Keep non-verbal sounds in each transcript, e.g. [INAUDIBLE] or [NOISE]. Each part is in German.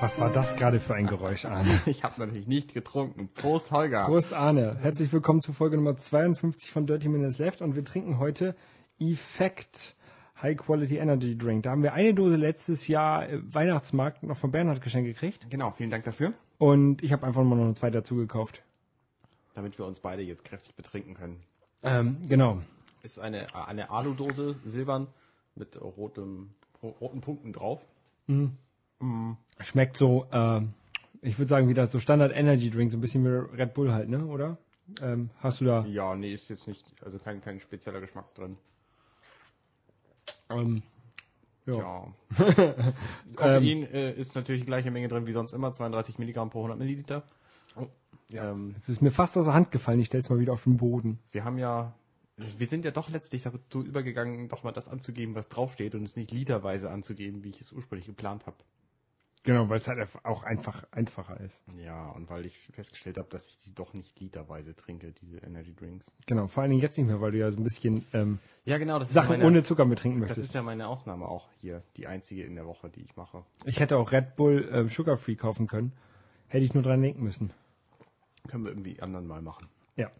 Was war das gerade für ein Geräusch, Arne? [LAUGHS] Ich habe natürlich nicht getrunken. Prost, Holger. Prost, Arne. Herzlich willkommen zu Folge Nummer 52 von Dirty Minutes Left und wir trinken heute Effect High Quality Energy Drink. Da haben wir eine Dose letztes Jahr im Weihnachtsmarkt noch von Bernhard geschenkt gekriegt Genau, vielen Dank dafür. und ich habe einfach mal noch eine zweite dazu gekauft. Damit wir uns beide jetzt kräftig betrinken können. Ähm, genau. Ist eine, eine Aludose, silbern, mit rotem, roten Punkten drauf. Mhm. Mm. Schmeckt so, äh, ich würde sagen, wieder so Standard Energy Drink, so ein bisschen wie Red Bull halt, ne? Oder? Ähm, hast du da? Ja, nee, ist jetzt nicht, also kein, kein spezieller Geschmack drin. Ähm, ja. [LAUGHS] Koffein äh, ist natürlich die gleiche Menge drin wie sonst immer, 32 Milligramm pro 100 Milliliter. Ja. Ähm, Es ist mir fast aus der Hand gefallen. Ich stell's mal wieder auf den Boden. wir haben ja, wir sind ja doch letztlich dazu übergegangen, doch mal das anzugeben, was draufsteht und es nicht literweise anzugeben, wie ich es ursprünglich geplant habe. Genau, weil es halt auch einfach einfacher ist. Ja, und weil ich festgestellt habe, dass ich die doch nicht literweise trinke, diese Energy Drinks. Genau, vor allen Dingen jetzt nicht mehr, weil du ja so ein bisschen ähm, Ja, genau, das Sachen ist meine, ohne Zucker mit trinken Das möchtest. ist ja meine Ausnahme auch hier, die einzige in der Woche, die ich mache. ich hätte auch Red Bull ähm, Sugar Free kaufen können. Hätte ich nur dran denken müssen. Können wir irgendwie anderen mal machen. Ja.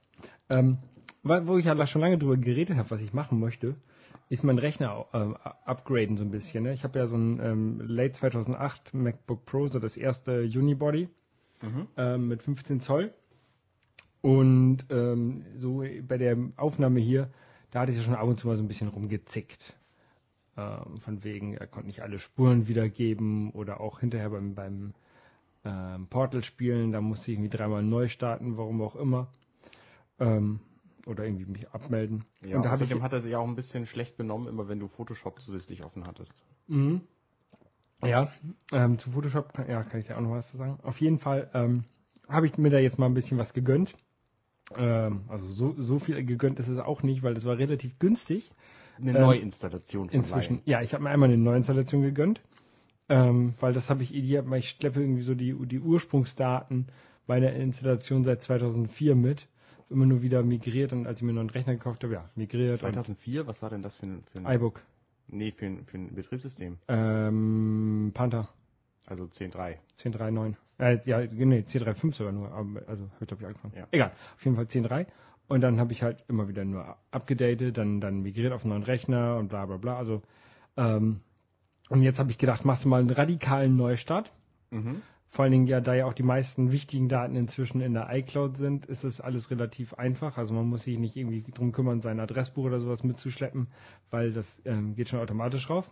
Ähm, wo ich ja schon lange drüber geredet habe, was ich machen möchte, ist mein Rechner ähm, upgraden so ein bisschen. Ne? Ich habe ja so ein ähm, Late 2008 MacBook Pro, so das erste Unibody ähm, mit 15 Zoll. Und ähm, so bei der Aufnahme hier, da hatte ich ja schon ab und zu mal so ein bisschen rumgezickt. Ähm, von wegen, er konnte nicht alle Spuren wiedergeben oder auch hinterher beim, beim ähm, Portal spielen, da musste ich irgendwie dreimal neu starten, warum auch immer. Ähm, oder irgendwie mich abmelden. Ja, und da habe ich außerdem hat er sich auch ein bisschen schlecht benommen, immer wenn du Photoshop zusätzlich offen hattest. Mhm. Ja, ähm, zu Photoshop kann, ja, kann ich da auch noch was sagen. Auf jeden Fall ähm, habe ich mir da jetzt mal ein bisschen was gegönnt. Ähm, also so, so viel gegönnt ist es auch nicht, weil das war relativ günstig. Eine Ähm, Neuinstallation von Inzwischen, Lion. ja, ich habe mir einmal eine Neuinstallation gegönnt, ähm, weil das habe ich ideal, weil ich schleppe irgendwie so die, die Ursprungsdaten meiner Installation seit 2004 mit. Immer nur wieder migriert und als ich mir noch einen Rechner gekauft habe, ja, migriert. 2004, was war denn das für ein, für ein, iBook, nee, für ein, für ein Betriebssystem? ähm, Panther. Also 10.3. 10.3.9. Äh, ja, nee, 10.3.5 sogar nur. Also, habe ich glaube ich angefangen. Ja. Egal. Auf jeden Fall 10.3. Und dann habe ich halt immer wieder nur abgedatet, dann, dann migriert auf einen neuen Rechner und bla bla bla. Also, ähm, und jetzt habe ich gedacht, machst du mal einen radikalen Neustart. Mhm. Vor allen Dingen ja, da ja auch die meisten wichtigen Daten inzwischen in der iCloud sind, ist es alles relativ einfach. Also man muss sich nicht irgendwie drum kümmern, sein Adressbuch oder sowas mitzuschleppen, weil das ähm, geht schon automatisch drauf.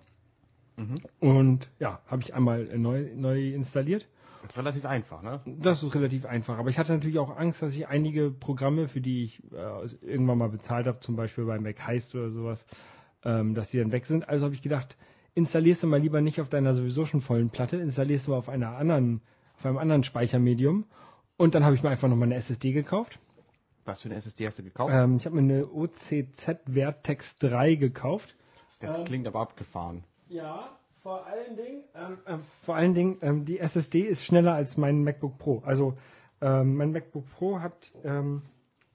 Mhm. Und ja, habe ich einmal neu, neu installiert. Das ist relativ einfach, ne? Das ist relativ einfach. Aber ich hatte natürlich auch Angst, dass ich einige Programme, für die ich äh, irgendwann mal bezahlt habe, zum Beispiel bei Mac Heist oder sowas, ähm, dass die dann weg sind. Also habe ich gedacht, installierst du mal lieber nicht auf deiner sowieso schon vollen Platte, installierst du mal auf einer anderen, auf einem anderen Speichermedium. Und dann habe ich mir einfach nochmal eine SSD gekauft. Was für eine SSD hast du gekauft? Ähm, ich habe mir eine OCZ Vertex 3 gekauft. das klingt aber abgefahren. Ja, vor allen Dingen, ähm, äh, vor allen Dingen, ähm, die SSD ist schneller als mein MacBook Pro. Also ähm, mein MacBook Pro hat ähm,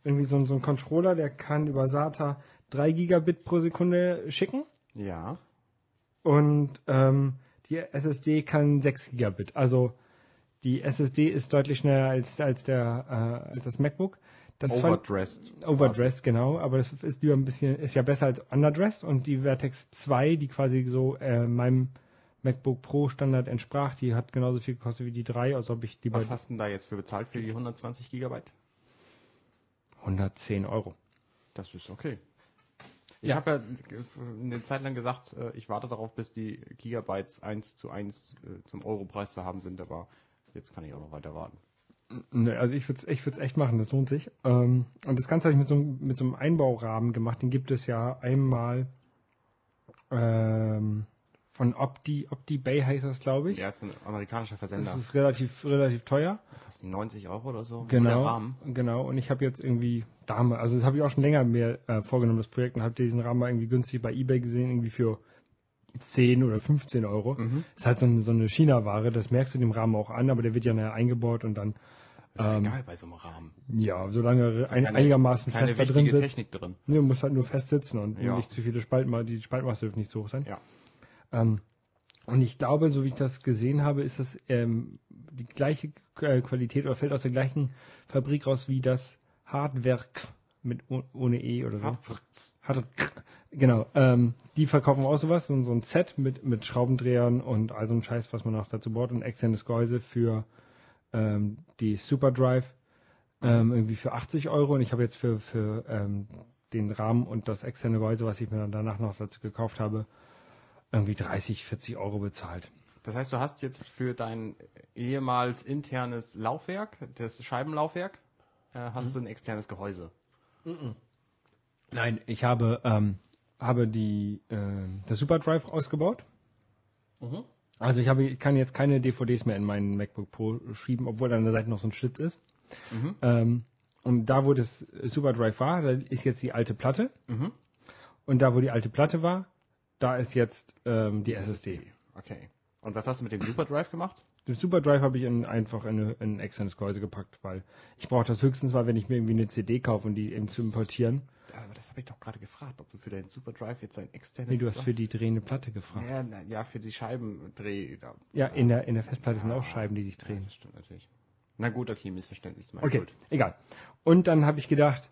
irgendwie so, so einen Controller, der kann über SATA 3 Gigabit pro Sekunde schicken Ja. Und ähm, die SSD kann 6 Gigabit. Also die SSD ist deutlich schneller als, als, der, äh, als das MacBook. Das fand- Overdressed. Overdressed, genau, aber das ist lieber ein bisschen, ist ja besser als underdressed und die Vertex 2, die quasi so äh, meinem MacBook Pro Standard entsprach, die hat genauso viel gekostet wie die 3, also habe ich lieber Was hast du denn da jetzt für bezahlt für die 120 Gigabyte? 110 Euro. Das ist okay. Ich Ja. habe ja eine Zeit lang gesagt, äh, ich warte darauf, bis die Gigabytes 1 zu 1 äh, zum Europreis zu haben sind, aber jetzt kann ich auch noch weiter warten. Ne, also ich würde es ich würd's echt machen, das lohnt sich. Ähm, und das Ganze habe ich mit so, einem- mit so einem Einbaurahmen gemacht, den gibt es ja einmal ähm, von Opti, Opti Bay heißt das, glaube ich. Ja, ist ein amerikanischer Versender. Das ist relativ, relativ teuer. Kostet 90 Euro oder so. Genau, genau. Und ich habe jetzt irgendwie Dame, also das habe ich auch schon länger mir äh, vorgenommen, das Projekt, und habe diesen Rahmen mal irgendwie günstig bei eBay gesehen, irgendwie für 10 oder 15 Euro. Mhm. ist halt so, eine- so eine China-Ware, das merkst du dem Rahmen auch an, aber der wird ja nachher eingebaut und dann, Ist ja Ähm, egal bei so einem Rahmen. ja, solange Ist ja ein, keine- einigermaßen Keine fest da drin sitzt. Technik drin. Ne, muss halt nur fest sitzen und Ja. nicht zu viele Spaltmaße, die Spaltmaße dürfen nicht so hoch sein. Ja. Ähm, Und ich glaube, so wie ich das gesehen habe, ist das ähm, die gleiche äh, Qualität oder fällt aus der gleichen Fabrik raus wie das Hardwerk mit oh, ohne E oder so. Hard, genau. Ähm, die verkaufen auch sowas, so, so ein Set mit, mit Schraubendrehern und all so ein Scheiß, was man auch dazu baut und externes Gehäuse für ähm, die Superdrive ähm, irgendwie für 80 Euro und ich habe jetzt für, für ähm, den Rahmen und das externe Gehäuse, was ich mir dann danach noch dazu gekauft habe, irgendwie 30, 40 Euro bezahlt. Das heißt, du hast jetzt für dein ehemals internes Laufwerk, das Scheibenlaufwerk, äh, hast mhm. du ein externes Gehäuse. Mhm. Nein, ich habe, ähm, habe die, äh, das Superdrive ausgebaut. Mhm. Also ich habe, ich kann jetzt keine DVDs mehr in meinen MacBook Pro schieben, obwohl an der Seite noch so ein Schlitz ist. Mhm. Ähm, und da, wo das Superdrive war, da ist jetzt die alte Platte. Mhm. Und da, wo die alte Platte war, da ist jetzt ähm, die SSD. Okay. Und was hast du mit dem Superdrive gemacht? Den Superdrive habe ich in, einfach in, in ein externes Gehäuse gepackt, weil ich brauche das höchstens mal, wenn ich mir irgendwie eine CD kaufe und die eben zu importieren. Aber das habe ich doch gerade gefragt, ob du für deinen Superdrive jetzt ein externes... Nee, du hast für die drehende Platte gefragt. Ja, na, ja für die Scheibendreh... Ja, in der, in der Festplatte sind auch Scheiben, die sich drehen. Ja, das stimmt natürlich. Na gut, okay, Missverständnis. Okay, Schuld. egal. Und dann habe ich gedacht,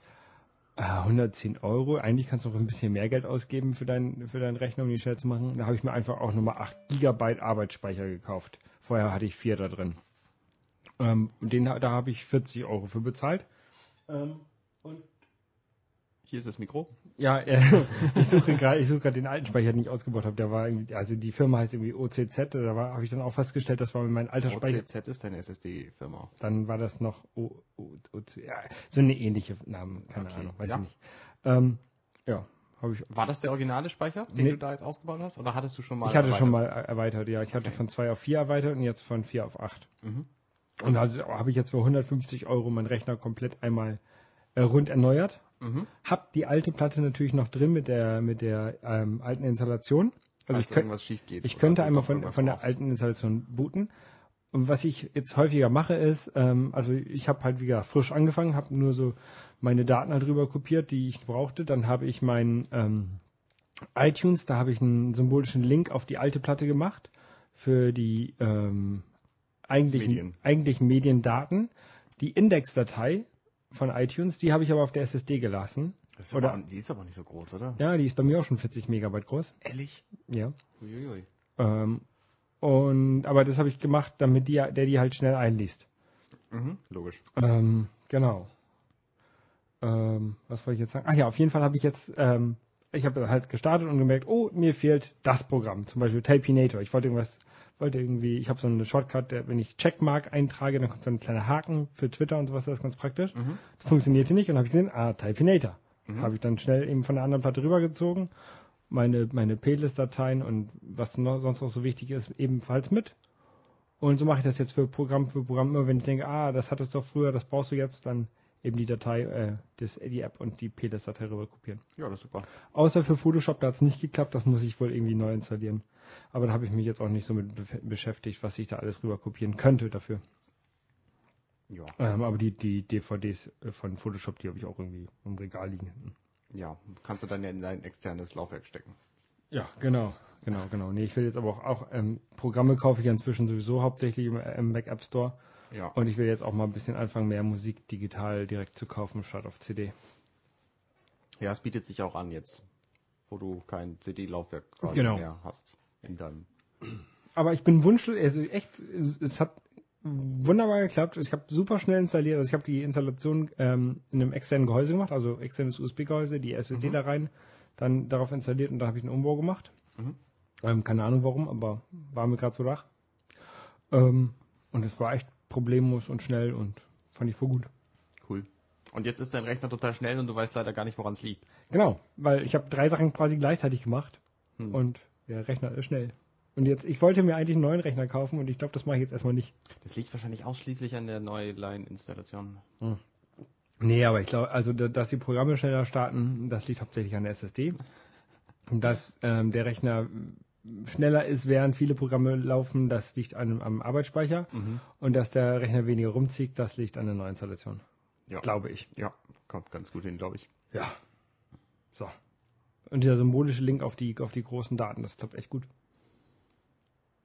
110 ah, Euro, eigentlich kannst du noch ein bisschen mehr Geld ausgeben für, dein, für deinen Rechner, um die schnell zu machen. Da habe ich mir einfach auch nochmal 8 GB Arbeitsspeicher gekauft. Vorher hatte ich 4 da drin. Ähm, den, da habe ich 40 Euro für bezahlt. Ähm, und hier ist das Mikro. Ja, [LAUGHS] äh, ich suche gerade, ich suche gerade den alten Speicher, den ich ausgebaut habe. Der war irgendwie, also die Firma heißt irgendwie OCZ. Da war, habe ich dann auch festgestellt, das war mein alter Speicher. OCZ ist deine SSD-Firma. Dann war das noch o, o, o, ja, so eine ähnliche Namen, keine okay. Ahnung, weiß ja. ich nicht. Ähm, ja, habe ich. War das der originale Speicher, den nee. du da jetzt ausgebaut hast, oder hattest du schon mal? Ich hatte erweitert? schon mal erweitert, ja. Ich hatte okay. von zwei auf vier erweitert und jetzt von vier auf acht. Mhm. Und also habe ich jetzt für 150 Euro meinen Rechner komplett einmal äh, rund erneuert Mhm. Hab die alte Platte natürlich noch drin mit der mit der ähm, alten Installation. Also ich, könnt, geht, ich könnte einmal von, von der alten Installation booten. Und was ich jetzt häufiger mache ist, ähm, also ich habe halt wieder frisch angefangen, habe nur so meine Daten darüber kopiert, die ich brauchte. Dann habe ich mein ähm, iTunes, da habe ich einen symbolischen Link auf die alte Platte gemacht für die ähm, eigentlichen, Medien. eigentlichen Mediendaten. Die Indexdatei von iTunes. Die habe ich aber auf der SSD gelassen. Ist oder, aber, die ist aber nicht so groß, oder? Ja, die ist bei mir auch schon 40 Megabyte groß. Ehrlich? Ja. Uiuiui. Ähm, und, aber das habe ich gemacht, damit die, der die halt schnell einliest. Mhm, logisch. Ähm, genau. Ähm, was wollte ich jetzt sagen? Ach ja, auf jeden Fall habe ich jetzt, ähm, ich habe halt gestartet und gemerkt, oh, mir fehlt das Programm, zum Beispiel Tapinator. Ich wollte irgendwas wollte irgendwie, ich habe so eine Shortcut, der, wenn ich Checkmark eintrage, dann kommt so ein kleiner Haken für Twitter und sowas, das ist ganz praktisch. Mhm. Das funktionierte nicht und habe ich gesehen, ah, Typinator. Mhm. Habe ich dann schnell eben von der anderen Platte rübergezogen, meine, meine Playlist-Dateien und was noch, sonst noch so wichtig ist, ebenfalls mit. Und so mache ich das jetzt für Programm für Programm immer, wenn ich denke, ah, das hattest du doch früher, das brauchst du jetzt, dann eben die Datei, äh, das, die App und die Playlist-Datei rüber kopieren. Ja, das ist super. Außer für Photoshop, da hat es nicht geklappt, das muss ich wohl irgendwie neu installieren. Aber da habe ich mich jetzt auch nicht so mit beschäftigt, was ich da alles rüber kopieren könnte dafür. Ja. Ähm, aber die, die DVDs äh, von Photoshop, die habe ich auch irgendwie im Regal liegen. Ja, kannst du dann ja in dein externes Laufwerk stecken. Ja, genau, genau, genau. Nee, ich will jetzt aber auch, auch ähm, Programme kaufe ich inzwischen sowieso hauptsächlich im, im Mac App Store. Ja. Und ich will jetzt auch mal ein bisschen anfangen, mehr Musik digital direkt zu kaufen, statt auf CD. Ja, es bietet sich auch an jetzt, wo du kein CD-Laufwerk genau. mehr hast in deinem. Aber ich bin wunschlos, also echt, es hat wunderbar geklappt. Ich habe super schnell installiert. Also ich habe die Installation ähm, in einem externen Gehäuse gemacht, also externes USB-Gehäuse, die SSD mhm. da rein, dann darauf installiert und da habe ich einen Umbau gemacht. Mhm. Ähm, keine Ahnung warum, aber war mir gerade so wach. Ähm, und es war echt problemlos und schnell und fand ich voll gut. Cool. Und jetzt ist dein Rechner total schnell und du weißt leider gar nicht, woran es liegt. Genau, weil ich habe drei Sachen quasi gleichzeitig gemacht hm. und der Rechner ist schnell. Und jetzt, ich wollte mir eigentlich einen neuen Rechner kaufen und ich glaube, das mache ich jetzt erstmal nicht. Das liegt wahrscheinlich ausschließlich an der Neuline-Installation. Hm. Nee, aber ich glaube, also dass die Programme schneller starten, das liegt hauptsächlich an der SSD. [LAUGHS] Dass ähm, der Rechner schneller ist, während viele Programme laufen, das liegt an, am Arbeitsspeicher. Mhm. Und dass der Rechner weniger rumzieht, das liegt an der Neuinstallation. Ja. Glaube ich. Ja, kommt ganz gut hin, glaube ich. Ja. So. Und dieser symbolische Link auf die, auf die großen Daten, das klappt echt gut.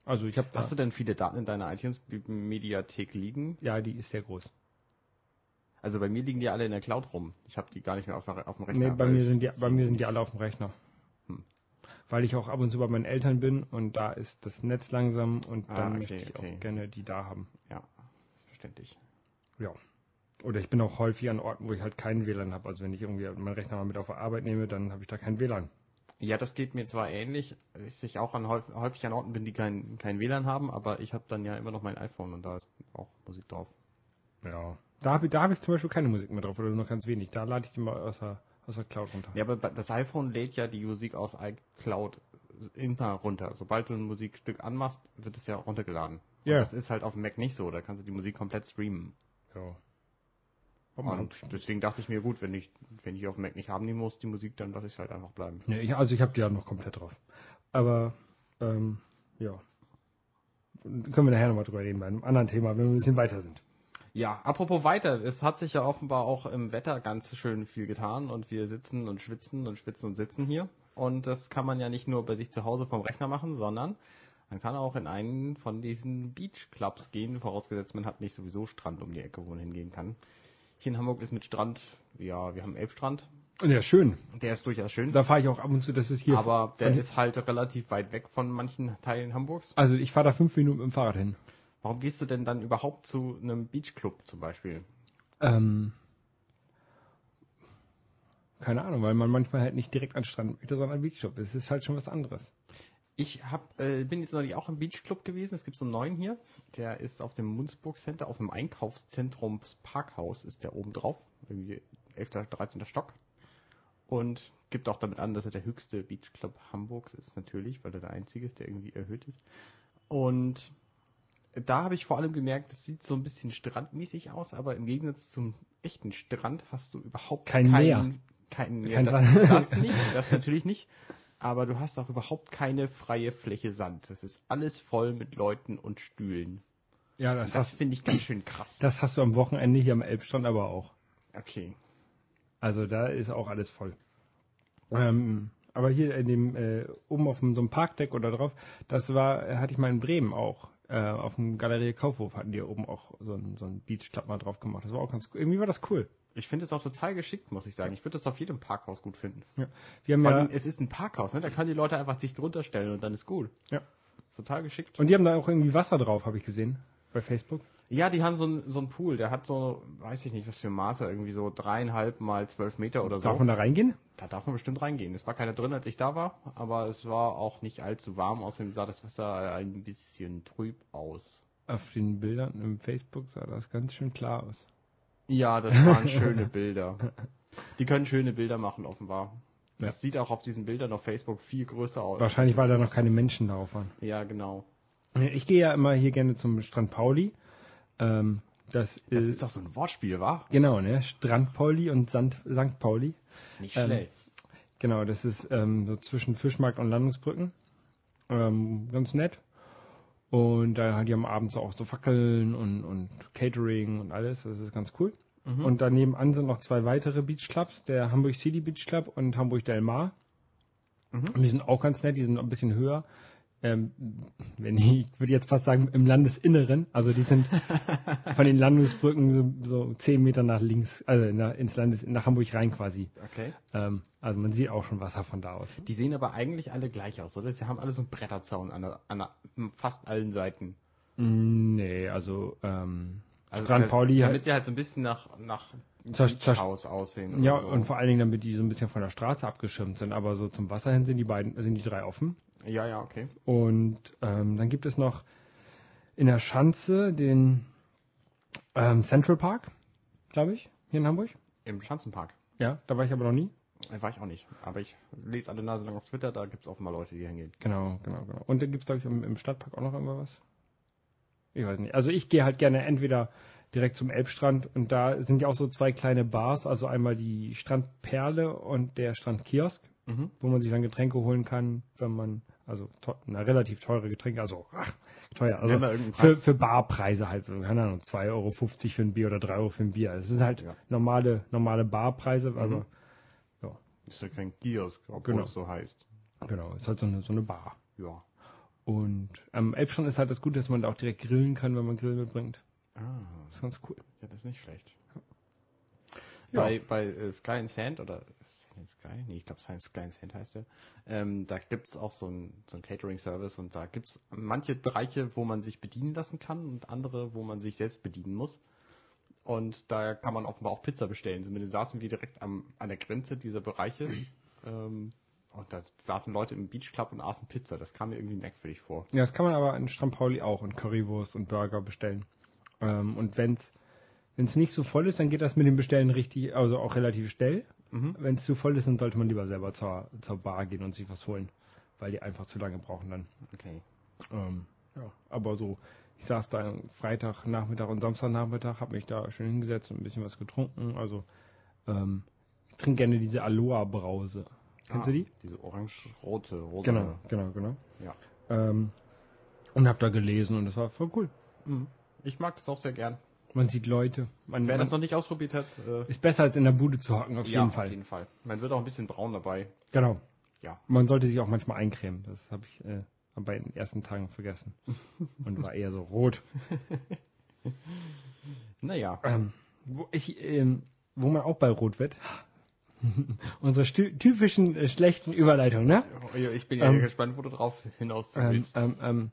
Also ich habe Hast du denn viele Daten in deiner iTunes-Mediathek liegen? ja, die ist sehr groß. Also bei mir liegen die alle in der Cloud rum. Ich habe die gar nicht mehr auf, auf dem Rechner. Nee, bei mir sind die, bei mir sind die alle auf dem Rechner. Weil ich auch ab und zu bei meinen Eltern bin und da ist das Netz langsam und Ah, dann okay, möchte ich okay. auch gerne die da haben. Ja, verständlich. Ja. Oder ich bin auch häufig an Orten, wo ich halt keinen WLAN habe. Also wenn ich irgendwie meinen Rechner mal mit auf der Arbeit nehme, dann habe ich da kein WLAN. Ja, das geht mir zwar ähnlich, dass ich auch an häufig, an Orten bin, die kein, kein WLAN haben, aber ich habe dann ja immer noch mein iPhone und da ist auch Musik drauf. Ja. Da habe ich, da hab ich zum Beispiel keine Musik mehr drauf oder nur ganz wenig. Da lade ich die mal aus der, aus der Cloud runter. Ja, aber das iPhone lädt ja die Musik aus iCloud immer runter. Sobald du ein Musikstück anmachst, wird es ja runtergeladen. Und Ja. das ist halt auf dem Mac nicht so, da kannst du die Musik komplett streamen. Ja. Und deswegen dachte ich mir, gut, wenn ich, wenn ich auf dem Mac nicht haben nehmen muss, die Musik, dann lasse ich es halt einfach bleiben. Nee, ich, also ich habe die ja noch komplett drauf. Aber ähm, ja. Können wir nachher nochmal drüber reden bei einem anderen Thema, wenn wir ein bisschen weiter sind. Ja, apropos weiter, es hat sich ja offenbar auch im Wetter ganz schön viel getan und wir sitzen und schwitzen und schwitzen und sitzen hier. Und das kann man ja nicht nur bei sich zu Hause vom Rechner machen, sondern man kann auch in einen von diesen Beachclubs gehen, vorausgesetzt man hat nicht sowieso Strand um die Ecke, wo man hingehen kann. Hier in Hamburg ist mit Strand, ja, wir haben Elbstrand, Ja, schön. der ist durchaus schön, Da fahre ich auch ab und zu, das ist hier. aber der ist halt relativ weit weg von manchen Teilen Hamburgs. Also ich fahre da fünf Minuten mit dem Fahrrad hin. Warum gehst du denn dann überhaupt zu einem Beachclub zum Beispiel? Ähm, keine Ahnung, weil man manchmal halt nicht direkt an den Strand möchte, sondern Beachclub. Es ist halt schon was anderes. Ich hab, äh, bin jetzt neulich auch im Beachclub gewesen. Es gibt so einen neuen hier. Der ist auf dem Munzburg Center, auf dem Einkaufszentrum Parkhaus ist der oben drauf. Irgendwie 11., 13. Stock. Und gibt auch damit an, dass er der höchste Beachclub Hamburgs ist, natürlich, weil er der einzige ist, der irgendwie erhöht ist. Und da habe ich vor allem gemerkt, es sieht so ein bisschen strandmäßig aus, aber im Gegensatz zum echten Strand hast du überhaupt Kein keinen, Meer. kein Meer. Kein das, das nicht, [LAUGHS] das natürlich nicht. Aber du hast auch überhaupt keine freie Fläche Sand. Das ist alles voll mit Leuten und Stühlen. Ja, das, Das finde ich ganz schön krass. das hast du am Wochenende hier am Elbstrand aber auch. okay. Also da ist auch alles voll. Ähm, aber hier in dem, äh, oben auf dem, so einem Parkdeck oder drauf, das war, hatte ich mal in Bremen auch. Äh, auf dem Galerie Kaufhof hatten die oben auch so einen so einen Beachclub mal drauf gemacht. Das war auch ganz cool. Irgendwie war das cool. Ich finde es auch total geschickt, muss ich sagen. Ich würde das auf jedem Parkhaus gut finden. Ja. Wir haben Vor ja, allem, es ist ein Parkhaus, ne? Da können die Leute einfach dicht drunter stellen und dann ist gut. ja. Ist total geschickt. Und die haben da auch irgendwie Wasser drauf, habe ich gesehen. Bei Facebook. Ja, die haben so einen so einen Pool, der hat so, weiß ich nicht, was für Maße, irgendwie so dreieinhalb mal zwölf Meter oder so. Darf man da reingehen? Da darf man bestimmt reingehen. Es war keiner drin, als ich da war, aber es war auch nicht allzu warm. Außerdem sah das Wasser ein bisschen trüb aus. Auf den Bildern im Facebook sah das ganz schön klar aus. Ja, das waren [LAUGHS] schöne Bilder. Die können schöne Bilder machen, offenbar. Ja. Das sieht auch auf diesen Bildern auf Facebook viel größer aus. Wahrscheinlich, weil da noch keine Menschen drauf waren. Ja, genau. Ich gehe ja immer hier gerne zum Strand Pauli. Ähm, das, Das ist, ist doch so ein Wortspiel, wa? genau, ne? Strand Pauli und Sand, St. Pauli. Nicht Ähm, schlecht. Genau, das ist ähm, so zwischen Fischmarkt und Landungsbrücken. Ähm, ganz nett. Und da die haben abends auch so Fackeln und, und Catering und alles. Das ist ganz cool. Mhm. Und daneben an sind noch zwei weitere Beachclubs, der Hamburg City Beach Club und Hamburg Del Mar. Mhm. Und die sind auch ganz nett, die sind ein bisschen höher. Ähm, wenn ich, ich würde jetzt fast sagen, im Landesinneren. Also die sind [LAUGHS] von den Landungsbrücken so, so zehn Meter nach links, also nach, ins Landes, nach Hamburg rein quasi. Okay. Ähm, also man sieht auch schon Wasser von da aus. Die sehen aber eigentlich alle gleich aus, oder? Sie haben alle so einen Bretterzaun an, der, an der, fast allen Seiten. Mm, Nee, also ähm, Also damit- Pauli Damit sie halt so ein bisschen nach, nach Beachhaus aussehen. Ja, so. und vor allen Dingen, damit die so ein bisschen von der Straße abgeschirmt sind. Aber so zum Wasser hin sind die beiden, sind die drei offen. Ja, ja, okay. Und ähm, dann gibt es noch in der Schanze den ähm, Central Park, glaube ich, hier in Hamburg. Im Schanzenpark. Ja, da war ich aber noch nie. Äh, War ich auch nicht. Aber ich lese alle Nase lang auf Twitter, da gibt es offenbar Leute, die hingehen. Genau, genau, genau. Und da gibt es, glaube ich, im, im Stadtpark auch noch irgendwas. Ich weiß nicht. Also ich gehe halt gerne entweder direkt zum Elbstrand und da sind ja auch so zwei kleine Bars, also einmal die Strandperle und der Strandkiosk, Mhm. wo man sich dann Getränke holen kann, wenn man, also na, relativ teure Getränke, also ach, teuer, also für, für Barpreise halt, keine Ahnung, 2,50 Euro für ein Bier oder 3 Euro für ein Bier. Das sind halt Ja. normale, normale Barpreise, aber Ist ja kein Kiosk, obwohl Genau. es so heißt. genau, ist halt so eine, so eine Bar. Ja. Und am Elbstrand ist halt das Gute, dass man da auch direkt grillen kann, wenn man Grill mitbringt. Ah, Das ist ganz cool. ja, das ist nicht schlecht. Ja. Bei, bei äh, Sky and Sand oder And Sky? Nee, ich glaube Sky and Sand heißt der. Ähm, da gibt's auch so ein, so Catering-Service und da gibt's manche Bereiche, wo man sich bedienen lassen kann und andere, wo man sich selbst bedienen muss. Und da kann man offenbar auch Pizza bestellen. Zumindest saßen wir direkt am, an der Grenze dieser Bereiche. ähm, und da saßen Leute im Beach Club und aßen Pizza. Das kam mir irgendwie merkwürdig vor. Ja, das kann man aber in Strampauli auch und Currywurst und Burger bestellen. Ähm, und wenn's wenn's nicht so voll ist, dann geht das mit dem Bestellen richtig, also auch relativ schnell. Mhm. Wenn es zu voll ist, dann sollte man lieber selber zur, zur Bar gehen und sich was holen, weil die einfach zu lange brauchen dann. Okay. Ähm, ja, aber so, ich saß da Freitag Nachmittag und Samstagnachmittag, habe mich da schön hingesetzt und ein bisschen was getrunken. Also ähm, ich trinke gerne diese Aloha Brause. Kennst Ah, du die? Diese orange-rote, rote. Genau, genau, genau. Ja. Ähm, und habe da gelesen und das war voll cool. Mhm. Ich mag das auch sehr gern. Man sieht Leute. Man, Wer man das noch nicht ausprobiert hat, äh, ist besser als in der Bude zu hocken, auf ja, jeden Fall. auf jeden Fall. Man wird auch ein bisschen braun dabei. Genau. Ja. Man sollte sich auch manchmal eincremen. Das habe ich äh, bei den ersten Tagen vergessen. [LAUGHS] Und war eher so rot. Naja. Ähm, wo, ich, ähm, wo man auch bei rot wird. [LAUGHS] Unsere typischen äh, schlechten Überleitungen, ne? Ich bin ja Ähm, gespannt, wo du drauf hinaus Ähm, willst. ähm, ähm,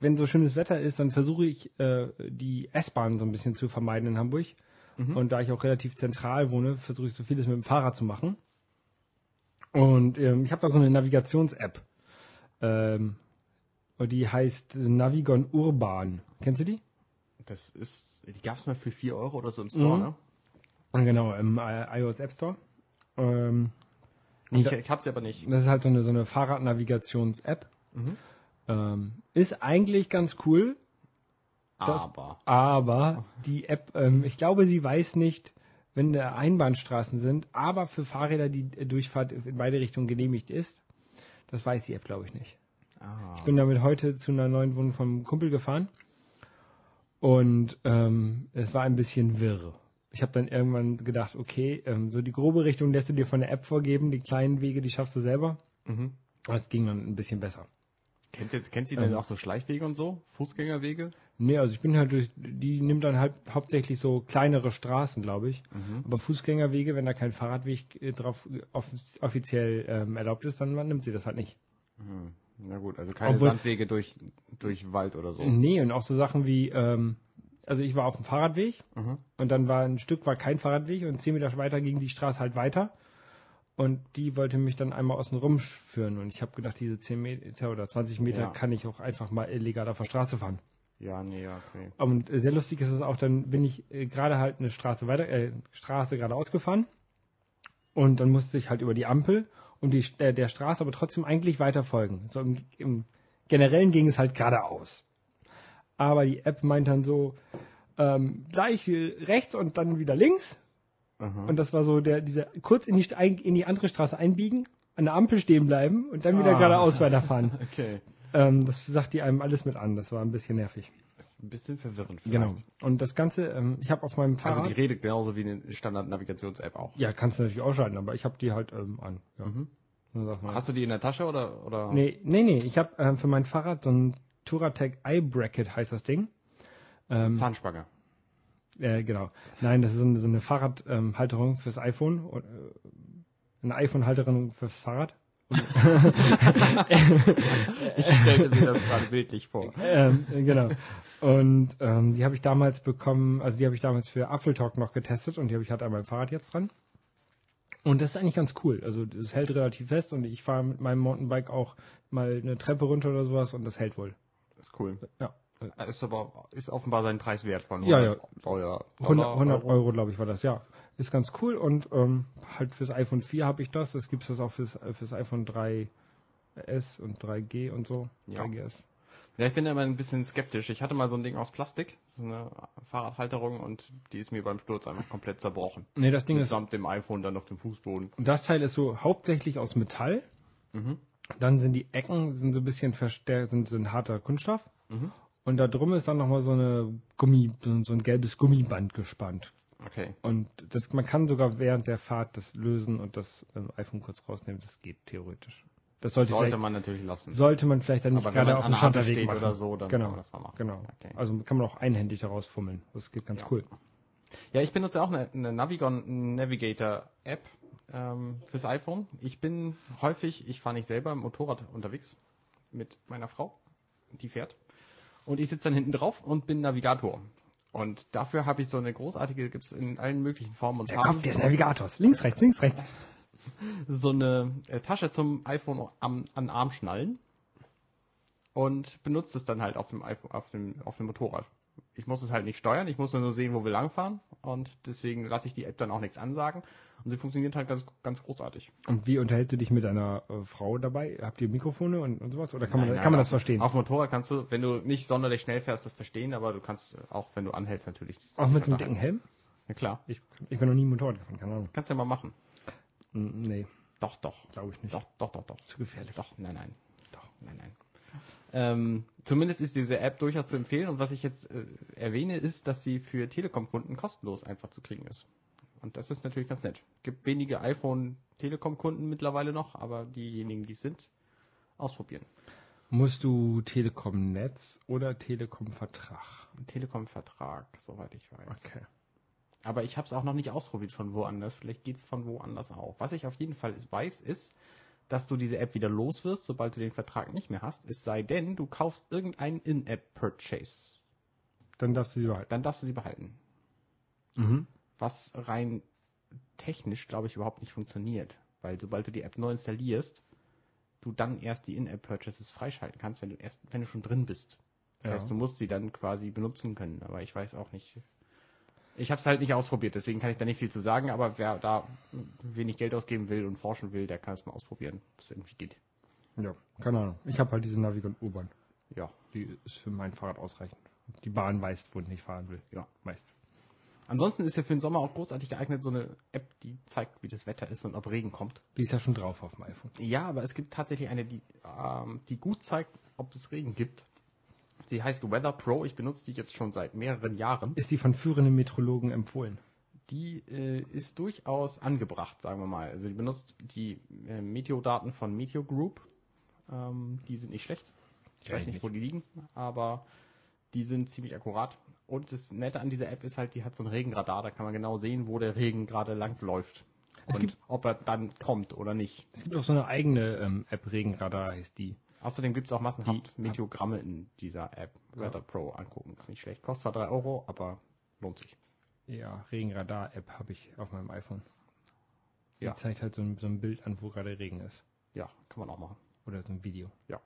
wenn so schönes Wetter ist, dann versuche ich äh, die S-Bahn so ein bisschen zu vermeiden in Hamburg. Mhm. Und da ich auch relativ zentral wohne, versuche ich so vieles mit dem Fahrrad zu machen. Und ähm, ich habe da so eine Navigations-App. Ähm, und die heißt Navigon Urban. Kennst du die? Das ist, die gab's mal für 4 Euro oder so im Store, Mhm. ne? Genau, im äh, iOS App Store. Ähm, Ich, da- ich hab sie aber nicht. das ist halt so eine, so eine Fahrradnavigations-App. Mhm. Ähm, ist eigentlich ganz cool, Das- Aber. aber die App, ähm, ich glaube, sie weiß nicht, wenn da Einbahnstraßen sind, aber für Fahrräder die äh, Durchfahrt in beide Richtungen genehmigt ist. Das weiß die App, glaube ich, nicht. Ah. Ich bin damit heute zu einer neuen Wohnung vom Kumpel gefahren und ähm, es war ein bisschen wirr. Ich habe dann irgendwann gedacht, okay, ähm, so die grobe Richtung lässt du dir von der App vorgeben, die kleinen Wege, die schaffst du selber. Mhm. Aber es ging dann ein bisschen besser. Kennt, ihr, kennt sie denn Ähm. auch so Schleichwege und so? Fußgängerwege? Nee, also ich bin halt durch, die nimmt dann halt hauptsächlich so kleinere Straßen, glaube ich. Mhm. Aber Fußgängerwege, wenn da kein Fahrradweg äh, drauf off offiziell ähm, erlaubt ist, dann nimmt sie das halt nicht. Mhm. Na gut, also keine Obwohl- Sandwege durch, durch Wald oder so. Nee, und auch so Sachen wie, ähm, also ich war auf dem Fahrradweg Mhm. und dann war ein Stück war kein Fahrradweg und zehn Meter weiter ging die Straße halt weiter. Und die wollte mich dann einmal außen rum führen. Und ich habe gedacht, diese 10 Meter oder 20 Meter Ja. kann ich auch einfach mal illegal auf der Straße fahren. Ja, nee, ja, okay. Und äh, sehr lustig ist es auch, dann bin ich äh, gerade halt eine Straße weiter, äh, Straße geradeaus gefahren. Und dann musste ich halt über die Ampel und die, der, der Straße aber trotzdem eigentlich weiter folgen. So im, im Generellen ging es halt geradeaus. Aber die App meint dann so, ähm, gleich äh, rechts und dann wieder links. Aha. Und das war so der, dieser kurz in die, in die andere Straße einbiegen, an der Ampel stehen bleiben und dann wieder Ah. geradeaus weiterfahren. [LAUGHS] Okay. Ähm, das sagt die einem alles mit an. Das war ein bisschen nervig. Ein bisschen verwirrend vielleicht. Genau. Und das Ganze, ähm, ich habe auf meinem Fahrrad. Also die redet genauso wie eine Standard-Navigations-App auch. ja, kannst du natürlich ausschalten, aber ich habe die halt ähm, an. Ja. Mhm. Hast du die in der Tasche oder? oder? Nee, nee, nee. Ich habe ähm, für mein Fahrrad so ein Touratec Eye Bracket heißt das Ding. Ähm, Zahnspange. Äh, genau. Nein, das ist so eine, so eine Fahrradhalterung fürs iPhone. und, äh, Eine iPhone-Halterung fürs Fahrrad. [LAUGHS] Ich stellte mir das gerade bildlich vor. ähm, äh, genau. Und ähm, die habe ich damals bekommen, also die habe ich damals für Apfeltalk noch getestet und die habe ich halt an meinem Fahrrad jetzt dran. Und das ist eigentlich ganz cool. Also es hält relativ fest und ich fahre mit meinem Mountainbike auch mal eine Treppe runter oder sowas und das hält wohl. Das ist cool. Ja. Ist aber, ist offenbar sein Preis wert von Ja, 100 Euro. 100, 100 Euro, glaube ich, war das, ja. Ist ganz cool und ähm, halt fürs iPhone 4 habe ich das. Das gibt es das auch fürs, fürs iPhone 3S und 3G und so. Ja. 3GS. Ja, ich bin immer ein bisschen skeptisch. Ich hatte mal so ein Ding aus Plastik, so eine Fahrradhalterung und die ist mir beim Sturz einfach komplett zerbrochen. Nee, das Ding ist, Samt dem iPhone dann auf dem Fußboden. das Teil ist so hauptsächlich aus Metall. Mhm. Dann sind die Ecken sind so ein bisschen verstärkt, sind so ein harter Kunststoff. Mhm. Und da drum ist dann nochmal so eine Gummi, so ein gelbes Gummiband gespannt. Okay. Und das, man kann sogar während der Fahrt das lösen und das ähm, iPhone kurz rausnehmen. Das geht theoretisch. Das sollte, Sollte man natürlich lassen. sollte man vielleicht dann nicht Aber gerade auf dem Schotterweg steht machen. oder so, dann genau, kann man das mal machen. Genau. Okay. Also kann man auch einhändig daraus fummeln. Das geht ganz Ja. cool. Ja, ich benutze auch eine, eine Navigon Navigator App ähm, fürs iPhone. Ich bin häufig, ich fahre nicht selber im Motorrad unterwegs mit meiner Frau, die fährt. Und ich sitze dann hinten drauf und bin Navigator. Und dafür habe ich so eine großartige, gibt's in allen möglichen Formen und Der Farben, Kopf des Navigators. Links, rechts, links, rechts. [LAUGHS] so eine äh, Tasche zum iPhone am, an Arm schnallen und benutzt es dann halt auf dem iPhone, auf dem, auf dem Motorrad. Ich muss es halt nicht steuern, ich muss nur sehen, wo wir langfahren und deswegen lasse ich die App dann auch nichts ansagen und sie funktioniert halt ganz, ganz großartig. Und wie unterhältst du dich mit deiner äh, Frau dabei? Habt ihr Mikrofone und, und sowas? Oder kann man, Nein, nein, kann man das verstehen? Auf Motorrad kannst du, wenn du nicht sonderlich schnell fährst, das verstehen, aber du kannst äh, auch, wenn du anhältst, natürlich. auch mit so einem dicken Helm? Ja klar, Ich, ich bin noch nie Motorrad gefahren, keine Ahnung. kannst ja mal machen. Nee, Doch, doch. glaube ich nicht. Doch, doch, doch, doch. Zu gefährlich. Doch, nein, nein. Doch, nein, nein. Ähm, zumindest ist diese App durchaus zu empfehlen und was ich jetzt äh, erwähne, ist, dass sie für Telekom-Kunden kostenlos einfach zu kriegen ist. Und das ist natürlich ganz nett. Gibt wenige iPhone-Telekom-Kunden mittlerweile noch, aber diejenigen, die es sind, ausprobieren. Musst du Telekom-Netz oder Telekom-Vertrag? Telekom-Vertrag, soweit ich weiß. Okay. Aber ich habe es auch noch nicht ausprobiert von woanders. Vielleicht geht es von woanders auch. Was ich auf jeden Fall weiß, ist, dass du diese App wieder los wirst, sobald du den Vertrag nicht mehr hast. Es sei denn, du kaufst irgendeinen In-App-Purchase. Dann darfst du sie behalten. Dann darfst du sie behalten. Mhm. Was rein technisch, glaube ich, überhaupt nicht funktioniert. Weil sobald du die App neu installierst, du dann erst die In-App-Purchases freischalten kannst, wenn du erst, wenn du schon drin bist. Das Ja. heißt, du musst sie dann quasi benutzen können. Aber ich weiß auch nicht. Ich habe es halt nicht ausprobiert, deswegen kann ich da nicht viel zu sagen. Aber wer da wenig Geld ausgeben will und forschen will, der kann es mal ausprobieren, ob es irgendwie geht. Ja, keine Ahnung. Ich habe halt diese Navigon U-Bahn. Ja. Die ist für mein Fahrrad ausreichend. Die Bahn weiß, wo ich nicht fahren will. Ja. Meist. Ansonsten ist ja für den Sommer auch großartig geeignet so eine App, die zeigt, wie das Wetter ist und ob Regen kommt. Die ist ja schon drauf auf dem iPhone. Ja, aber es gibt tatsächlich eine, die, ähm, die gut zeigt, ob es Regen gibt. Die heißt Weather Pro. Ich benutze die jetzt schon seit mehreren Jahren. Ist die von führenden Metrologen empfohlen? Die äh, ist durchaus angebracht, sagen wir mal. Also die benutzt die äh, Meteodaten von Meteo Group. Ähm, die sind nicht schlecht. Ich weiß ich nicht, nicht. wo die liegen, aber die sind ziemlich akkurat. Und das Nette an dieser App ist halt, die hat so ein Regenradar. Da kann man genau sehen, wo der Regen gerade lang läuft. Es Und gibt- ob er dann kommt oder nicht. Es gibt auch so eine eigene ähm, App, Regenradar heißt die. Außerdem gibt es auch massenhaft Die- Meteogramme in dieser App. Weather Pro angucken. Ist nicht schlecht. Kostet zwar 3 Euro, aber lohnt sich. Ja, Regenradar-App habe ich auf meinem iPhone. Die Ja. zeigt halt so ein, so ein Bild an, wo gerade Regen ist. Ja, kann man auch machen. Oder so ein Video. Ja.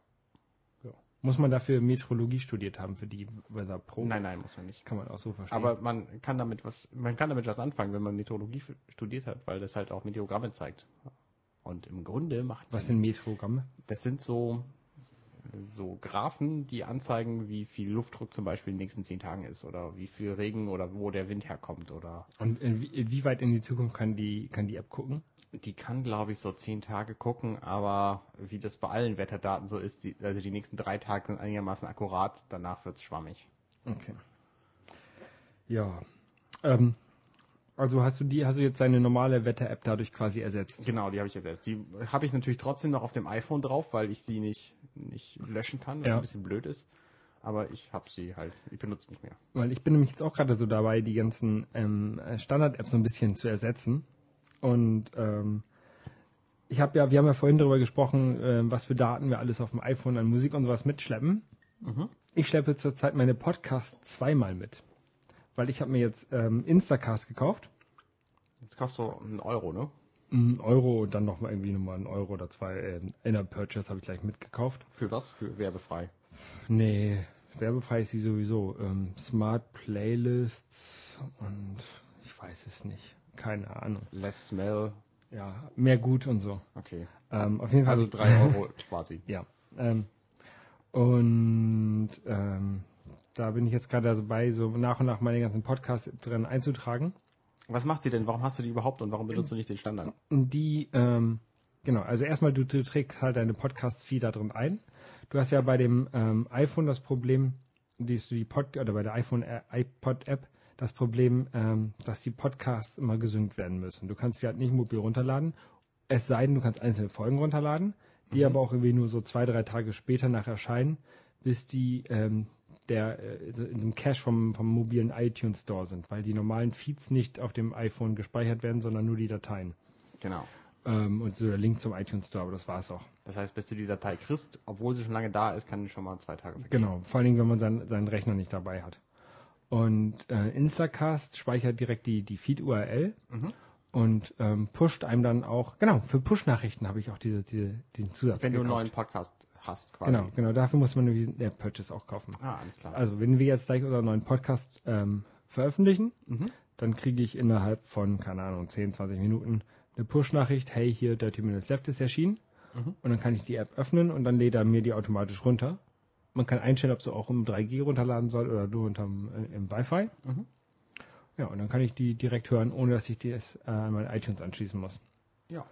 Muss man dafür Meteorologie studiert haben für die Weather Pro? Nein, nein, muss man nicht. Kann man auch so verstehen. Aber man kann damit was, man kann damit was anfangen, wenn man Meteorologie f- studiert hat, weil das halt auch Meteogramme zeigt. Und im Grunde macht was sind Meteorogramme? das sind so so Graphen, die anzeigen, wie viel Luftdruck zum Beispiel in den nächsten zehn Tagen ist oder wie viel Regen oder wo der Wind herkommt oder Und inwie- inwieweit in die Zukunft kann die, kann die App gucken? Die kann glaube ich so zehn Tage gucken, aber wie das bei allen Wetterdaten so ist, die, also die nächsten drei Tage sind einigermaßen akkurat, danach wird's schwammig. Okay. Ja. Ähm, also hast du die, hast du jetzt deine normale Wetter-App dadurch quasi ersetzt? Genau, die habe ich ersetzt. Die habe ich natürlich trotzdem noch auf dem iPhone drauf, weil ich sie nicht, nicht löschen kann, was Ja. ein bisschen blöd ist. Aber ich habe sie halt, ich benutze nicht mehr. Weil ich bin nämlich jetzt auch gerade so dabei, die ganzen ähm, Standard-Apps so ein bisschen zu ersetzen. Und ähm, ich habe ja, wir haben ja vorhin darüber gesprochen, ähm, was für Daten wir alles auf dem iPhone an Musik und sowas mitschleppen. Mhm. Ich schleppe zurzeit meine Podcasts zweimal mit. Weil ich habe mir jetzt ähm, Instacast gekauft. Jetzt kostet so einen Euro, ne? Ein Euro und dann nochmal irgendwie nochmal ein Euro oder zwei ähm, Inner Purchase habe ich gleich mitgekauft. Für was? Für werbefrei. Nee, werbefrei ist sie sowieso. Ähm, Smart Playlists und ich weiß es nicht. Keine Ahnung. Less Smell. Ja, mehr gut und so. Okay. Ähm, auf jeden Fall. Also drei Euro [LAUGHS] quasi. Ja. Ähm, und ähm, da bin ich jetzt gerade dabei, so nach und nach meine ganzen Podcasts drin einzutragen. Was macht sie denn? Warum hast du die überhaupt und warum benutzt du nicht den Standard? Die, ähm, genau, also erstmal, du, du trägst halt deine Podcast-Feed da drin ein. Du hast ja bei dem ähm, iPhone das Problem, dass du die Pod oder bei der iPhone äh, iPod App das Problem, ähm, dass die Podcasts immer gesynkt werden müssen. Du kannst sie halt nicht mobil runterladen, es sei denn, du kannst einzelne Folgen runterladen. die Mhm. aber auch irgendwie nur so zwei, drei Tage später nach Erscheinen, bis die ähm, der äh, in dem Cache vom, vom mobilen iTunes Store sind, weil die normalen Feeds nicht auf dem iPhone gespeichert werden, sondern nur die Dateien. Genau. Ähm, und so der Link zum iTunes Store, aber das war's auch. Das heißt, bis du die Datei kriegst, obwohl sie schon lange da ist, kann die schon mal zwei Tage vergehen. Genau, vor allen Dingen, wenn man seinen, seinen Rechner nicht dabei hat. Und äh, Instacast speichert direkt die, die Feed-URL Mhm. und ähm, pusht einem dann auch, genau, für Push-Nachrichten habe ich auch diese, diese, diesen Zusatz Wenn du einen gekauft. neuen Podcast hast, quasi. Genau, genau, dafür muss man nämlich den App-Purchase auch kaufen. Ah, alles klar. Also, wenn wir jetzt gleich unseren neuen Podcast ähm, veröffentlichen, Mhm. dann kriege ich innerhalb von, keine Ahnung, 10, 20 Minuten eine Push-Nachricht, hey, hier Dirty Minutes Left ist erschienen. Mhm. Und dann kann ich die App öffnen und dann lädt er mir die automatisch runter. Man kann einstellen, ob sie auch im 3G runterladen soll oder nur unterm, äh, im Wi-Fi. Mhm. Ja, und dann kann ich die direkt hören, ohne dass ich die erst, äh, an mein iTunes anschließen muss. Ja.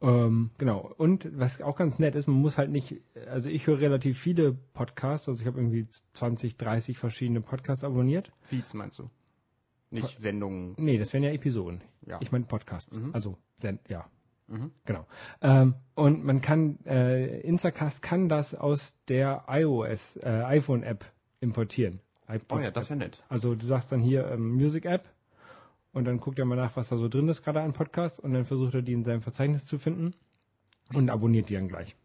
Ähm, genau. Und was auch ganz nett ist, man muss halt nicht, also ich höre relativ viele Podcasts, also ich habe irgendwie 20, 30 verschiedene Podcasts abonniert. Feeds meinst du? Nicht Sendungen. Nee, das wären ja Episoden. Ja. Ich meine Podcasts. Mhm. Also, ja, Mhm. genau. Ähm, und man kann, äh, Instacast kann das aus der iOS, äh, iPhone-App importieren. Oh ja, das wäre nett. Also du sagst dann hier ähm, Music App und dann guckt er mal nach, was da so drin ist gerade an Podcasts und dann versucht er die in seinem Verzeichnis zu finden und abonniert die dann gleich.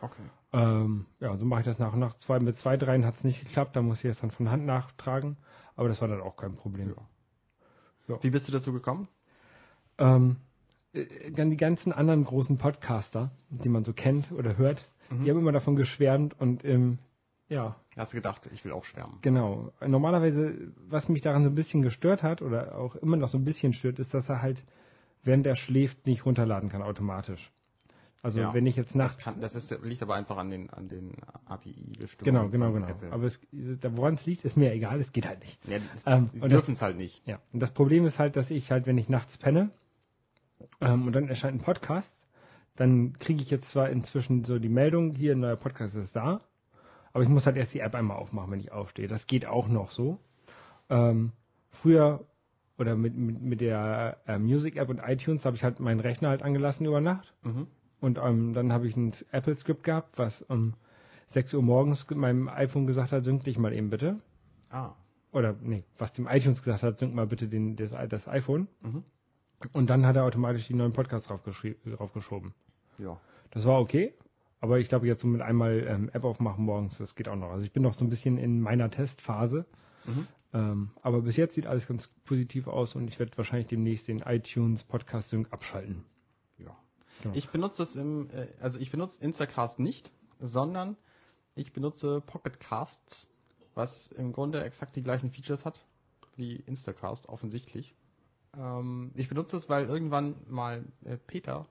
Okay. Ähm, ja, so mache ich das nach und nach. Zwei, mit zwei, dreien hat es nicht geklappt, da muss ich es dann von Hand nachtragen, aber das war dann auch kein Problem. Wie bist du dazu gekommen? Ähm, äh, die ganzen anderen großen Podcaster, die man so kennt oder hört, Mhm. die haben immer davon geschwärmt und ähm, ja, Hast du gedacht, ich will auch schwärmen? Genau. Normalerweise, was mich daran so ein bisschen gestört hat oder auch immer noch so ein bisschen stört, ist, dass er halt, während er schläft, nicht runterladen kann automatisch. Also Ja. wenn ich jetzt Das, nachts. kann, das ist, liegt aber einfach an den, an den API-Bestimmungen. genau, genau, genau. Apple. Aber es, woran es liegt, ist mir egal, es geht halt nicht. ja, die, das- ähm, und dürfen es halt nicht. Ja. Und das Problem ist halt, dass ich halt, wenn ich nachts penne ähm, und dann erscheint ein Podcast, dann kriege ich jetzt zwar inzwischen so die Meldung, hier ein neuer Podcast ist da, aber ich muss halt erst die App einmal aufmachen, wenn ich aufstehe. Das geht auch noch so. Ähm, früher oder mit, mit, mit der äh, Music App und iTunes habe ich halt meinen Rechner halt angelassen über Nacht Mhm. und ähm, dann habe ich ein Apple-Skript gehabt, was um 6 Uhr morgens meinem iPhone gesagt hat, sync dich mal eben bitte. Ah. Oder nee, was dem iTunes gesagt hat, sync mal bitte den, das, das iPhone. Mhm. Und dann hat er automatisch die neuen Podcasts draufgeschoben. Ja. Das war okay. Aber ich glaube, jetzt so mit einmal ähm, App aufmachen morgens, das geht auch noch. Also ich bin noch so ein bisschen in meiner Testphase. Mhm. Ähm, aber bis jetzt sieht alles ganz positiv aus und ich werde wahrscheinlich demnächst den iTunes Podcast Sync abschalten. Ja. Genau. Ich benutze das im, äh, also ich benutze Instacast nicht, sondern ich benutze Pocket Casts, was im Grunde exakt die gleichen Features hat wie Instacast, offensichtlich. Ähm, ich benutze es, weil irgendwann mal äh, Peter,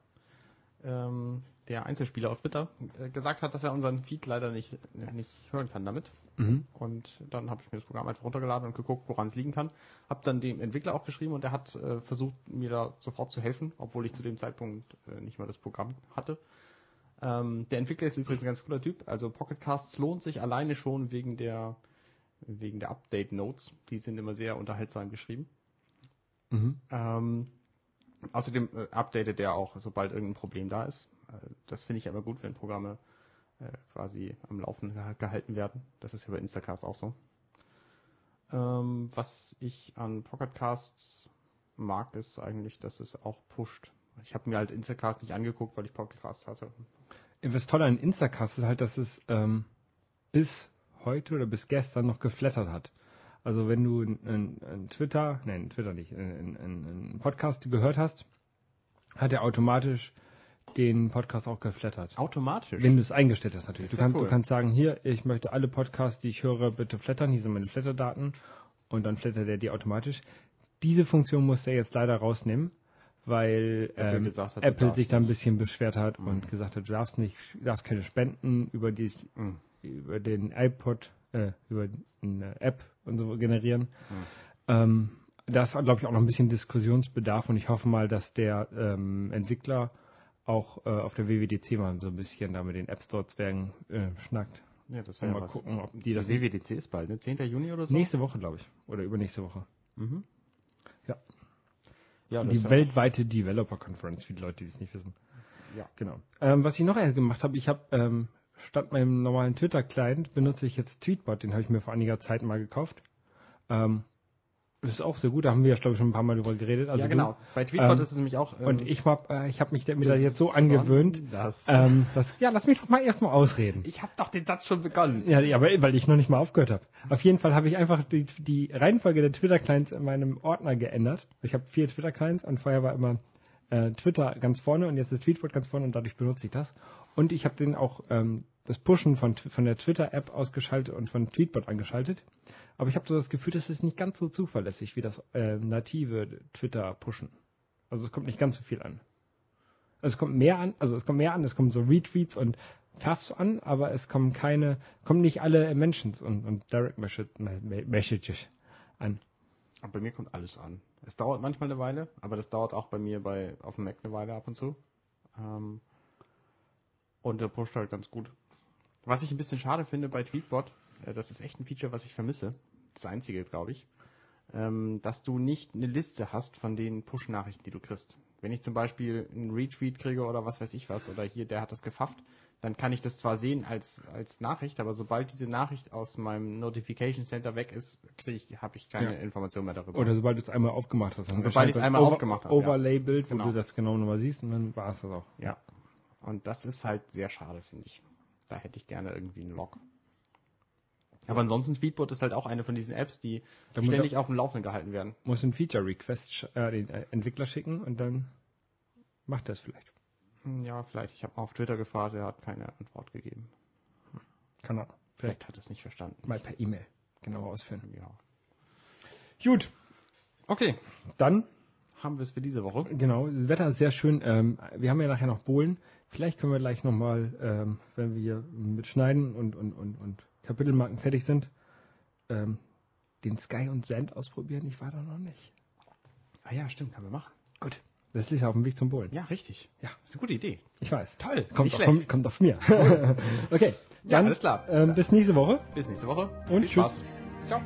ähm, der Einzelspieler auf Twitter, äh, gesagt hat, dass er unseren Feed leider nicht, nicht hören kann damit. Mhm. Und dann habe ich mir das Programm einfach runtergeladen und geguckt, woran es liegen kann. Habe dann dem Entwickler auch geschrieben und er hat äh, versucht, mir da sofort zu helfen, obwohl ich zu dem Zeitpunkt äh, nicht mal das Programm hatte. Ähm, der Entwickler ist übrigens ein ganz cooler Typ. Also Pocket Casts lohnt sich alleine schon wegen der wegen der Update Notes. Die sind immer sehr unterhaltsam geschrieben. Mhm. Ähm, außerdem äh, updatet der auch, sobald irgendein Problem da ist. Äh, das finde ich aber gut, wenn Programme äh, quasi am Laufen geha- gehalten werden. Das ist ja bei Instacast auch so. Ähm, was ich an Pocketcasts mag, ist eigentlich, dass es auch pusht. Ich habe mir halt Instacast nicht angeguckt, weil ich Pocketcasts hatte. Was toll an Instacast ist halt, dass es ähm, bis heute oder bis gestern noch geflattert hat. Also wenn du einen Twitter, nein, Twitter nicht, einen Podcast gehört hast, hat er automatisch den Podcast auch geflattert. Automatisch? Wenn du es eingestellt hast natürlich. Du ja kannst, cool. du kannst sagen, hier, ich möchte alle Podcasts, die ich höre, bitte flattern. Hier sind meine Flatterdaten. Und dann flattert er die automatisch. Diese Funktion muss er jetzt leider rausnehmen, weil Apple ähm, gesagt hat, Apple sich da ein bisschen beschwert hat Mhm. und gesagt hat, du darfst nicht, du darfst keine Spenden über die, Mhm. über den iPod, äh, über eine App und so generieren. Mhm. Ähm, da ist, glaube ich, auch noch ein bisschen Diskussionsbedarf und ich hoffe mal, dass der ähm, Entwickler auch äh, auf der WWDC mal so ein bisschen da mit den App Store Zwergen äh, schnackt. Ja, das Und wäre mal was. gucken, ob die Die das WWDC ist bald, ne? 10. Juni oder so? nächste Woche, glaube ich, oder übernächste Woche. Mhm. Ja. Ja, das die weltweite Developer Conference, für die Leute, die es nicht wissen. Ja. Genau. Ähm, was ich noch gemacht habe, ich habe ähm, statt meinem normalen Twitter-Client benutze ich jetzt Tweetbot, den habe ich mir vor einiger Zeit mal gekauft. Ähm, das ist auch sehr gut, da haben wir ja, glaube ich, schon ein paar Mal drüber geredet. Also ja, du- genau. Bei Tweetbot ähm, ist es nämlich auch. ähm, Und ich hab, äh, ich habe mich da- mir da jetzt so angewöhnt, Das, ähm, dass, ja, lass mich doch mal erstmal ausreden. ich habe doch den Satz schon begonnen. Ja, ja, aber weil ich noch nicht mal aufgehört habe. Auf jeden Fall habe ich einfach die, die Reihenfolge der Twitter-Clients in meinem Ordner geändert. Ich habe vier Twitter-Clients und vorher war immer äh, Twitter ganz vorne und jetzt ist Tweetbot ganz vorne und dadurch benutze ich das. Und ich habe den auch ähm, das Pushen von, von der Twitter-App ausgeschaltet und von Tweetbot angeschaltet. Aber ich habe so das Gefühl, das ist nicht ganz so zuverlässig wie das äh, native Twitter-Pushen. Also es kommt nicht ganz so viel an. Also es kommt mehr an, also es kommt mehr an, es kommen so Retweets und Puffs an, aber es kommen keine, kommen nicht alle Mentions und, und Direct Message, Me- Messages an. Aber bei mir kommt alles an. Es dauert manchmal eine Weile, aber das dauert auch bei mir bei auf dem Mac eine Weile ab und zu. Ähm, und der pusht halt ganz gut. Was ich ein bisschen schade finde bei Tweetbot, äh, das ist echt ein Feature, was ich vermisse. Das einzige, glaube ich. Ähm, dass du nicht eine Liste hast von den Push-Nachrichten, die du kriegst. Wenn ich zum Beispiel einen Retweet kriege oder was weiß ich was, oder hier, der hat das gefafft, dann kann ich das zwar sehen als, als Nachricht, aber sobald diese Nachricht aus meinem Notification Center weg ist, kriege ich, habe ich keine Ja. Information mehr darüber. Oder sobald du es einmal aufgemacht hast. Dann Sobald so ein einmal Over- aufgemacht habe, ja. Overlay-Bild, wo Genau. du das genau nochmal siehst und dann war es das auch. Ja. Und das ist halt sehr schade, finde ich. Da hätte ich gerne irgendwie einen Log. Aber ansonsten Tweetbot ist halt auch eine von diesen Apps, die Da ständig auf dem Laufenden gehalten werden. Muss ein Feature-Request sch- äh, den äh, Entwickler schicken und dann macht er es vielleicht. Hm, Ja, vielleicht. Ich habe mal auf Twitter gefragt, er hat keine Antwort gegeben. Kann er. Vielleicht Vielleicht hat er es nicht verstanden. mal per E-Mail genauer ausführen. Ja. Gut, Okay, dann haben wir es für diese Woche. Genau, das Wetter ist sehr schön. Ähm, wir haben ja nachher noch Bohlen. Vielleicht können wir gleich nochmal, ähm, wenn wir mit Schneiden und, und, und, und Kapitelmarken fertig sind, ähm, den Sky und Sand ausprobieren. Ich war da noch nicht. Ah ja, stimmt, kann man machen. Gut. Das ist ja auf dem Weg zum Bohlen. Ja, richtig. Ja. ist eine gute Idee. Ich weiß. Toll, Kommt, auf, kommt, kommt auf mir. [LAUGHS] okay. Ja, Dann, alles klar. Ähm, bis nächste Woche. Bis nächste Woche. Und Viel tschüss. Spaß. Ciao.